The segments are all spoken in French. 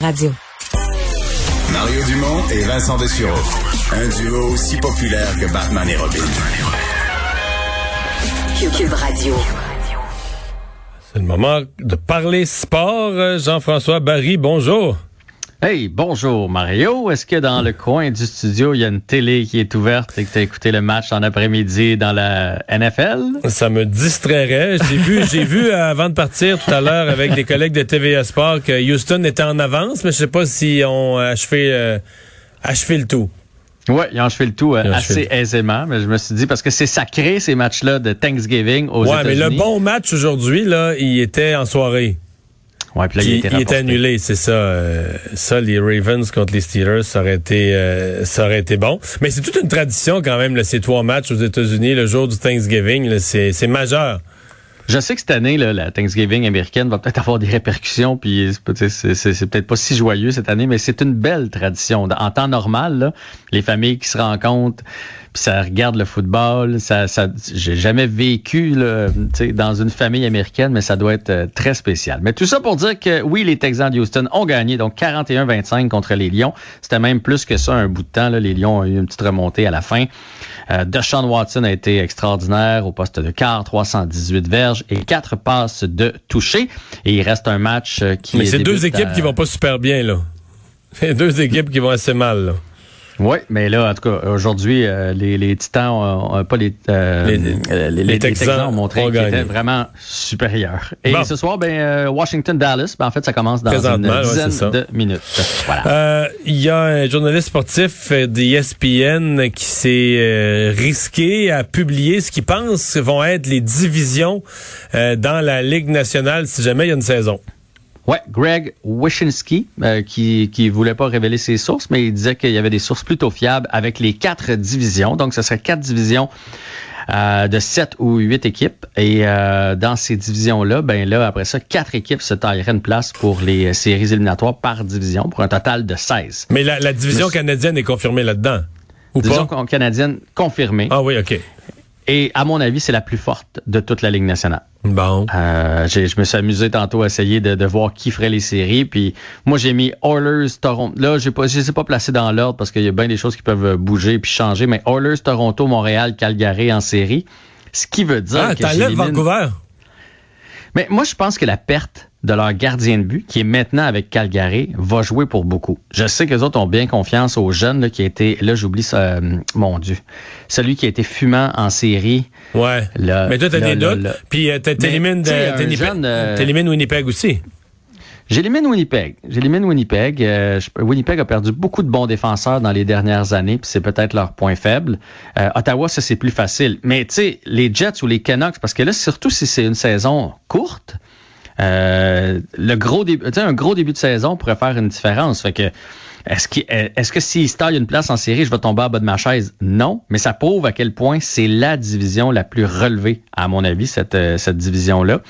Radio. Mario Dumont et Vincent Dessureau. Un duo aussi populaire que Batman et Robin. Cube Radio. C'est le moment de parler sport. Jean-François Barry, bonjour. Hey, bonjour Mario. Est-ce que dans le coin du studio, il y a une télé qui est ouverte et que tu as écouté le match en après-midi dans la NFL? Ça me distrairait. J'ai vu, j'ai vu avant de partir tout à l'heure avec des collègues de TVA Sport que Houston était en avance, mais je sais pas si on achevé, euh, achevé le tout. Oui, ils ont achevé le tout euh, assez aisément, mais je me suis dit, parce que c'est sacré ces matchs-là de Thanksgiving aux ouais, États-Unis. mais le bon match aujourd'hui, là, il était en soirée. Ouais, puis là, il, il, était il était rapporté. annulé, c'est ça. euh, ça, les Ravens contre les Steelers, ça aurait été, euh, ça aurait été bon. Mais c'est toute une tradition quand même, là, ces trois matchs aux États-Unis, le jour du Thanksgiving, c'est majeur. Je sais que cette année, là, la Thanksgiving américaine va peut-être avoir des répercussions, puis c'est peut- c'est c'est- c'est peut-être pas si joyeux cette année, mais c'est une belle tradition. En temps normal, là, les familles qui se rencontrent, puis ça regarde le football, ça, ça j'ai jamais vécu là, dans une famille américaine, mais ça doit être euh, très spécial. Mais tout ça pour dire que oui, les Texans de Houston ont gagné, donc 41-25 contre les Lions. C'était même plus que ça un bout de temps. Là. Les Lions ont eu une petite remontée à la fin. Euh, Deshaun Watson a été extraordinaire au poste de quart, 318 verges et quatre passes de toucher. Et il reste un match euh, qui Mais c'est deux équipes à- qui vont pas super bien, là. C'est deux équipes qui vont assez mal, là. Oui, mais là, en tout cas, aujourd'hui, euh, les, les Titans, ont, ont pas les, euh, Les- euh, les, les Texans ont montré ont qu'ils étaient vraiment supérieurs. Et Bon. ce soir, ben, euh, Washington-Dallas, ben, en fait, ça commence dans une ouais, dizaine de minutes. Voilà. Euh, Il y a un journaliste sportif euh, d'ESPN qui s'est euh, risqué à publier ce qu'il pense vont être les divisions euh, dans la Ligue nationale si jamais il y a une saison. Ouais, Greg Wyshynski, euh, qui qui voulait pas révéler ses sources, mais il disait qu'il y avait des sources plutôt fiables avec les quatre divisions. Donc, ce serait quatre divisions euh, de sept ou huit équipes. Et euh, dans ces divisions-là, ben là, après ça, quatre équipes se tailleraient une place pour les séries éliminatoires par division, pour un total de 16. Mais la, la division canadienne est confirmée là-dedans. Ou Division pas? canadienne confirmée. Ah oui, OK. Et à mon avis, c'est la plus forte de toute la Ligue nationale. Bon. Euh, j'ai- je me suis amusé tantôt à essayer de, de voir qui ferait les séries. Puis moi, j'ai mis Oilers, Toronto. Là, j'ai pas, je les ai pas placés dans l'ordre parce qu'il y a bien des choses qui peuvent bouger puis changer. Mais Oilers, Toronto, Montréal, Calgary en série. Ce qui veut dire Ah, que Vancouver? Mais moi, je pense que la perte de leur gardien de but, qui est maintenant avec Calgary, va jouer pour beaucoup. Je sais que les autres ont bien confiance aux jeunes là, qui a été, là j'oublie ça, euh, mon Dieu, celui qui a été fumant en série. Ouais. Mais toi, t'as des doutes? Puis euh, t'é- t'élimines euh, t'élimines Winnipeg aussi. J'élimine Winnipeg. J'élimine Winnipeg. Euh, Winnipeg a perdu beaucoup de bons défenseurs dans les dernières années, puis c'est peut-être leur point faible. Euh, Ottawa, ça c'est plus facile. Mais tu sais, les Jets ou les Canucks, parce que là, surtout si c'est une saison courte, euh, le gros début, un gros début de saison pourrait faire une différence. Fait est-ce que est-ce que s'il se une place en série, je vais tomber à bas de ma chaise? Non, mais ça prouve à quel point c'est la division la plus relevée, à mon avis, cette euh, cette division là,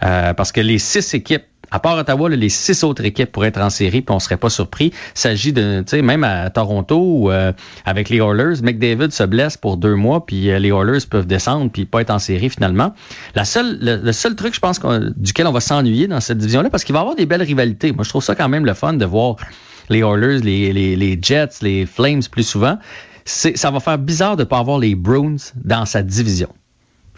parce que les six équipes à part Ottawa, les six autres équipes pourraient être en série, puis on serait pas surpris. S'agit de, tu sais, même à Toronto euh, avec les Oilers, McDavid se blesse pour deux mois, puis euh, les Oilers peuvent descendre puis pas être en série finalement. La seule, le, seul truc, je pense, duquel on va s'ennuyer dans cette division-là, parce qu'il va y avoir des belles rivalités. Moi, je trouve ça quand même le fun de voir les Oilers, les, Jets, les Flames plus souvent. Ça va faire bizarre de pas avoir les Bruins dans sa division.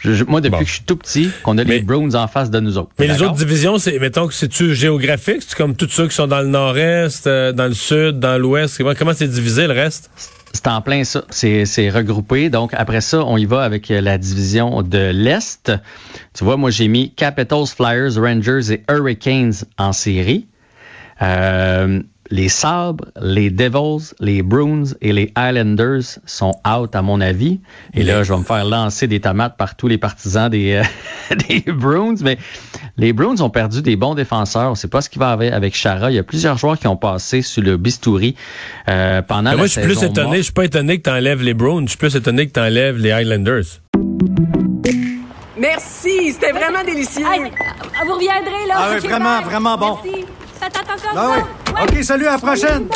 Je- je- moi, depuis Bon. que je suis tout petit, qu'on a Mais- les Browns en face de nous autres. Mais les autres divisions, c'est, mettons que c'est-tu géographique? C'est comme tous ceux qui sont dans le nord-est, euh, dans le sud, dans l'ouest? Comment, c'est divisé le reste? C'est en plein ça. C'est, c'est regroupé. Donc, après ça, on y va avec euh, la division de l'Est. Tu vois, moi, j'ai mis Capitals, Flyers, Rangers et Hurricanes en série. Euh, les Sabres, les Devils, les Bruins et les Islanders sont out, à mon avis. Et là, je vais me faire lancer des tomates par tous les partisans des, euh, des Bruins. Mais les Bruins ont perdu des bons défenseurs. On ne sait pas ce qui va avec, avec Chara. Il y a plusieurs joueurs qui ont passé sur le bistouri euh, pendant Mais la moi, je suis plus saison étonné. Je suis pas étonné que tu enlèves les Browns. Je suis plus étonné que tu enlèves les Highlanders. Merci, c'était vraiment délicieux. Hey, euh, vous reviendrez, là. Ah oui, vraiment, vraiment bon. Merci. Faites attention OK, salut, à la prochaine.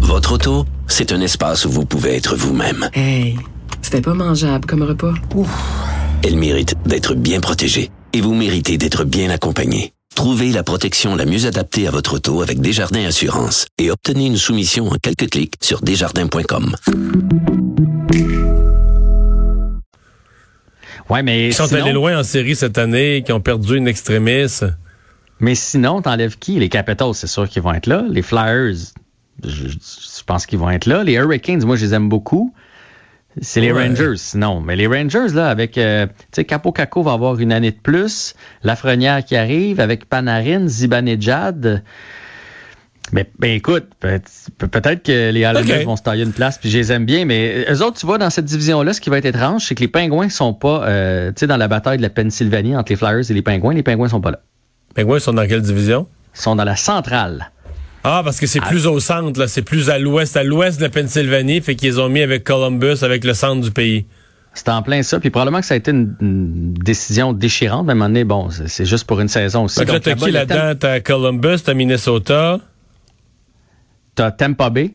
Votre auto, c'est un espace où vous pouvez être vous-même. Hey, c'était pas mangeable comme repas. Elle mérite d'être bien protégée et vous méritez d'être bien accompagné. Trouvez la protection la mieux adaptée à votre auto avec Desjardins Assurance et obtenez une soumission en quelques clics sur desjardins.com. Ouais, mais Ils sont sinon- allés loin en série cette année, qui ont perdu une extrémiste. Mais sinon, t'enlèves qui? Les Capitals, c'est sûr qu'ils vont être là. Les Flyers, je, je pense qu'ils vont être là. Les Hurricanes, moi, je les aime beaucoup. C'est les Ouais. Rangers, sinon. Mais les Rangers, là, avec, euh, tu sais, Capo Caco va avoir une année de plus. Lafrenière qui arrive, avec Panarin, Zibanejad. Mais ben, écoute, peut- peut-être que les Islanders Ok. vont se tailler une place, puis je les aime bien. Mais eux autres, tu vois, dans cette division-là, ce qui va être étrange, c'est que les Pingouins sont pas, euh, tu sais, dans la bataille de la Pennsylvanie entre les Flyers et les Pingouins, les Pingouins sont pas là. Pingouins sont dans quelle division? Ils sont dans la centrale. Ah, parce que c'est plus au centre, là. C'est plus à l'ouest, à l'ouest de la Pennsylvanie. Fait qu'ils ont mis avec Columbus, avec le centre du pays. C'est en plein ça. Puis probablement que ça a été une, une décision déchirante. Mais à un moment donné, bon, c'est juste pour une saison aussi. Fait que là, Donc, t'as qui là-dedans? T'as Columbus, t'as Minnesota. T'as Tampa Bay.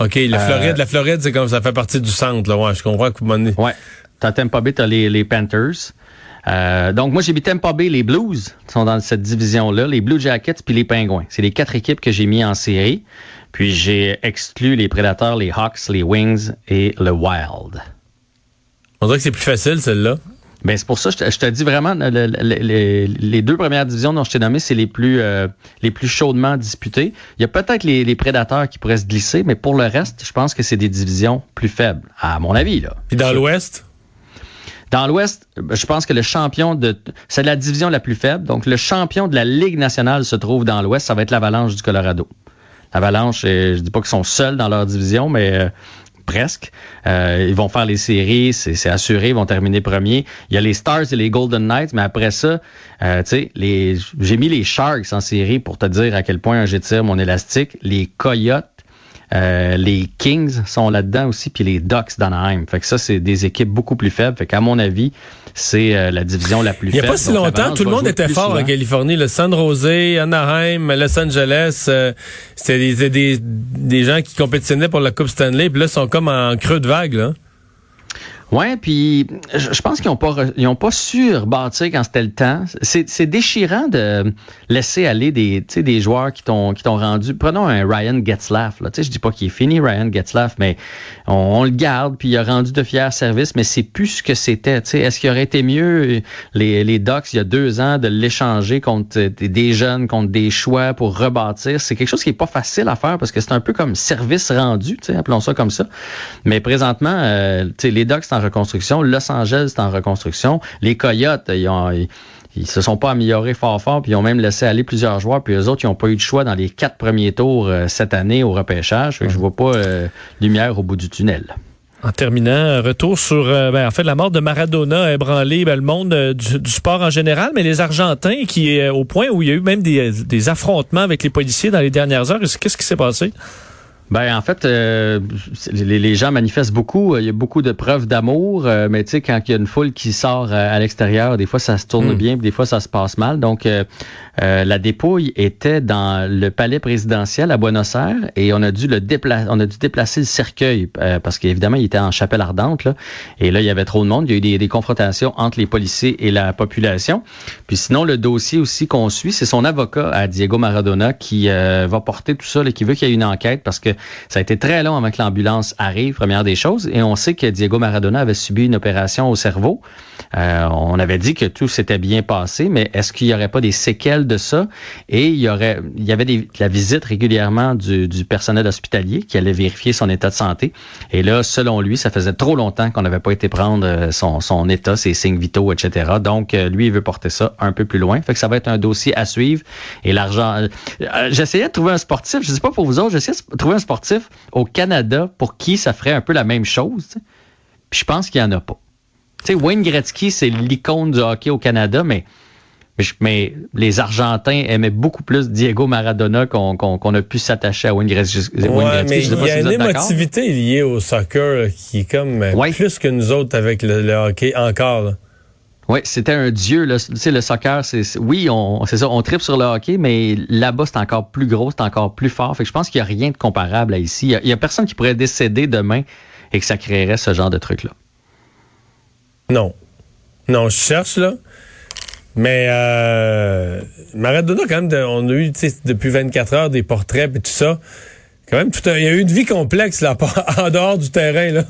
OK, la Euh, Floride, la Floride, c'est comme ça fait partie du centre, là. Ouais, je comprends que vous m'en Ouais. T'as Tampa Bay, t'as les, les Panthers. Euh, donc, moi, j'ai mis Tampa Bay, les Blues sont dans cette division-là, les Blue Jackets puis les Pingouins. C'est les quatre équipes que j'ai mis en série. Puis j'ai exclu les Predators, les Hawks, les Wings et le Wild. On dirait que c'est plus facile, celle-là. Ben, c'est pour ça que je te, je te dis vraiment, le- le- le- les, les deux premières divisions dont je t'ai nommé, c'est les plus euh, les plus chaudement disputées. Il y a peut-être les, les prédateurs qui pourraient se glisser, mais pour le reste, je pense que c'est des divisions plus faibles, à mon avis. Là. Puis dans l'ouest? Dans l'Ouest, je pense que le champion de... C'est la division la plus faible. Donc, le champion de la Ligue nationale se trouve dans l'Ouest. Ça va être l'Avalanche du Colorado. L'Avalanche, je dis pas qu'ils sont seuls dans leur division, mais euh, presque. Euh, ils vont faire les séries, c'est assuré, ils vont terminer premier. Il y a les Stars et les Golden Knights, mais après ça, euh, tu sais, j'ai mis les Sharks en série pour te dire à quel point j'étire mon élastique. Les Coyotes, euh, les Kings sont là-dedans aussi, puis les Ducks d'Anaheim. Fait que ça, c'est des équipes beaucoup plus faibles. Fait qu'à mon avis, c'est euh, la division la plus Il n'y a faible. pas si Donc, longtemps, tout le monde était fort en. Californie. Le San Jose, Anaheim, Los Angeles, euh, c'était des, des, des gens qui compétitionnaient pour la Coupe Stanley. Puis là, ils sont comme en creux de vague, là. Ouais, puis je pense qu'ils n'ont pas ils ont pas su rebâtir quand c'était le temps. C'est déchirant de laisser aller des des joueurs qui t'ont rendu. Prenons un Ryan Getzlaff là, je dis pas qu'il est fini Ryan Getzlaff, mais on, on le garde puis il a rendu de fiers services, mais c'est plus ce que c'était. Est-ce qu'il aurait été mieux les les Ducks il y a deux ans de l'échanger contre des, jeunes, contre des choix pour rebâtir? C'est quelque chose qui est pas facile à faire parce que c'est un peu comme service rendu, appelons ça comme ça. Mais présentement, euh, les Ducks en reconstruction, Los Angeles c'est en reconstruction, les Coyotes, ils, se sont pas améliorés fort fort, puis ils ont même laissé aller plusieurs joueurs, puis eux autres, ils n'ont pas eu de choix dans les quatre premiers tours euh, cette année au repêchage. Fait que je vois pas euh, lumière au bout du tunnel. En terminant, retour sur euh, ben, en fait la mort de Maradona a ébranlé ben, le monde euh, du, sport en général, mais les Argentins qui est au point où il y a eu même des affrontements avec les policiers dans les dernières heures. Qu'est-ce qui s'est passé? Ben en fait, euh, les, les gens manifestent beaucoup. Il y a beaucoup de preuves d'amour, euh, mais tu sais quand il y a une foule qui sort euh, à l'extérieur, des fois ça se tourne Mm. bien, puis des fois ça se passe mal. Donc euh, euh, la dépouille était dans le palais présidentiel à Buenos Aires et on a dû le déplacer, on a dû déplacer le cercueil euh, parce qu'évidemment il était en chapelle ardente là, et là il y avait trop de monde. Il y a eu des, des confrontations entre les policiers et la population. Puis sinon le dossier aussi qu'on suit, c'est son avocat à Diego Maradona qui euh, va porter tout ça, là, qui veut qu'il y ait une enquête parce que ça a été très long avant que l'ambulance arrive, première des choses. Et on sait que Diego Maradona avait subi une opération au cerveau. Euh, on avait dit que tout s'était bien passé, mais est-ce qu'il n'y aurait pas des séquelles de ça? Et il y aurait, il y avait des, la visite régulièrement du, du personnel hospitalier qui allait vérifier son état de santé. Et là, selon lui, ça faisait trop longtemps qu'on n'avait pas été prendre euh, son, son état, ses signes vitaux, etc. Donc, euh, lui, il veut porter ça un peu plus loin. Fait que ça va être un dossier à suivre. Et l'argent, euh, j'essayais de trouver un sportif. Je sais pas pour vous autres, j'essayais de trouver un sportif au Canada pour qui ça ferait un peu la même chose. Puis je pense qu'il y en a pas. Tu sais, Wayne Gretzky, c'est l'icône du hockey au Canada, mais, les Argentins aimaient beaucoup plus Diego Maradona qu'on a pu s'attacher à Wayne Gretzky. Wayne Gretzky. il y a si une émotivité liée au soccer là, qui est comme euh, Ouais. plus que nous autres avec le, le hockey encore. là. Oui, c'était un dieu. Le soccer, c'est oui, on, c'est ça, on tripe sur le hockey, mais là-bas, c'est encore plus gros, c'est encore plus fort. Fait que je pense qu'il n'y a rien de comparable à ici. Il y a- personne qui pourrait décéder demain et que ça créerait ce genre de truc-là. Non. Non, je cherche, là. Mais euh, Maradona, quand même, on a eu depuis 24 heures des portraits et tout ça. Quand même, tout un- il y a eu une vie complexe là, en dehors du terrain. Là.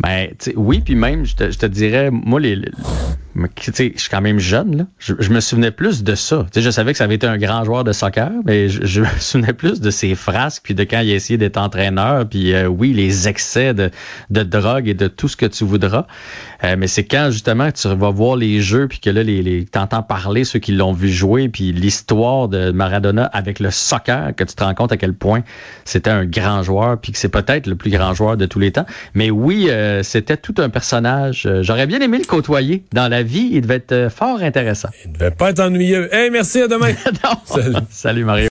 Ben, oui, puis même, je te, dirais, moi, les, je suis quand même jeune, là. Je, me souvenais plus de ça. Tu sais, je savais que ça avait été un grand joueur de soccer, mais je, me souvenais plus de ses frasques, puis de quand il a essayé d'être entraîneur, puis euh, oui, les excès de, de drogue et de tout ce que tu voudras. Euh, mais c'est quand, justement, tu vas voir les jeux, puis que là, les, les, t'entends parler ceux qui l'ont vu jouer, puis l'histoire de Maradona avec le soccer, que tu te rends compte à quel point c'était un grand joueur, puis que c'est peut-être le plus grand joueur de tous les temps. Mais oui, euh, c'était tout un personnage. Euh, J'aurais bien aimé le côtoyer. Dans la vie, il devait être fort intéressant. Il ne devait pas être ennuyeux. Hey, merci, à demain. Non. Salut. Salut Mario.